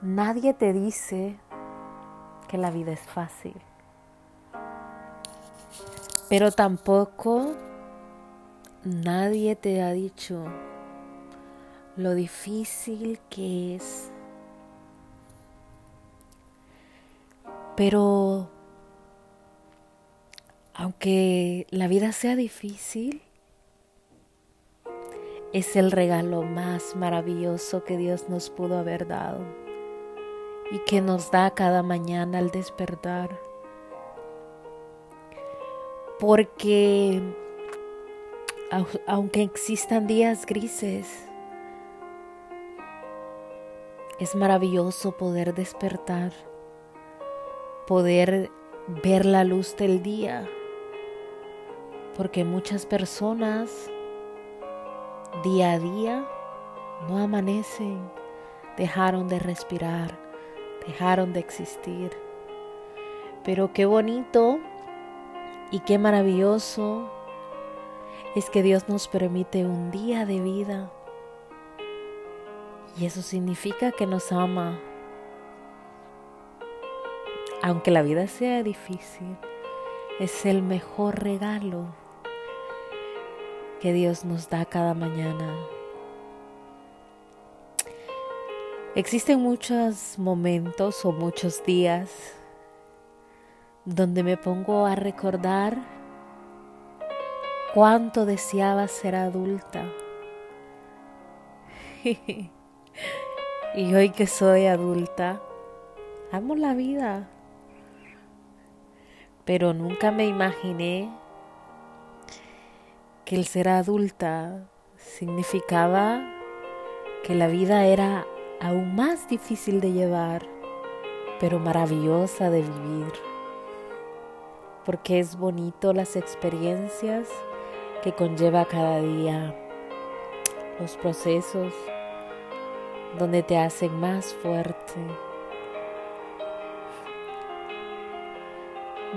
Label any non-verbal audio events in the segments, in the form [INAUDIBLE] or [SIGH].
Nadie te dice que la vida es fácil, pero tampoco nadie te ha dicho lo difícil que es. Pero aunque la vida sea difícil, es el regalo más maravilloso que Dios nos pudo haber dado y que nos da cada mañana al despertar. Porque aunque existan días grises, es maravilloso poder despertar, poder ver la luz del día, porque muchas personas día a día no amanecen, dejaron de respirar, dejaron de existir. Pero qué bonito y qué maravilloso es que Dios nos permite un día de vida. Y eso significa que nos ama. Aunque la vida sea difícil, es el mejor regalo que Dios nos da cada mañana. Existen muchos momentos o muchos días donde me pongo a recordar cuánto deseaba ser adulta. [LAUGHS] y hoy que soy adulta, amo la vida. Pero nunca me imaginé que el ser adulta significaba que la vida era aún más difícil de llevar, pero maravillosa de vivir. Porque es bonito las experiencias que conlleva cada día, los procesos donde te hacen más fuerte.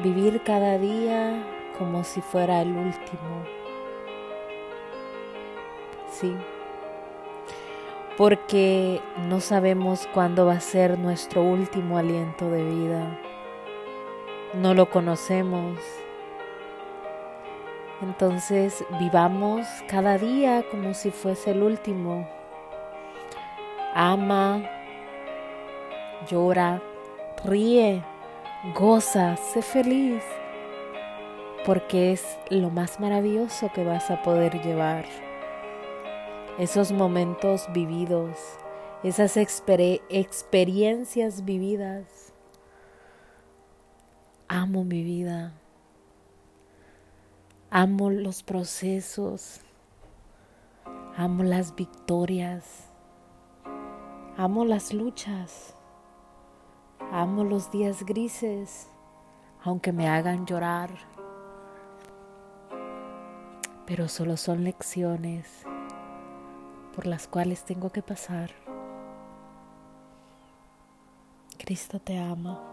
Vivir cada día como si fuera el último. Sí porque no sabemos cuándo va a ser nuestro último aliento de vida. No lo conocemos. Entonces vivamos cada día como si fuese el último. Ama, llora, ríe, goza, sé feliz, porque es lo más maravilloso que vas a poder llevar esos momentos vividos, esas experiencias vividas. Amo mi vida. Amo los procesos. Amo las victorias. Amo las luchas. Amo los días grises, aunque me hagan llorar. Pero solo son lecciones por las cuales tengo que pasar. Cristo te ama.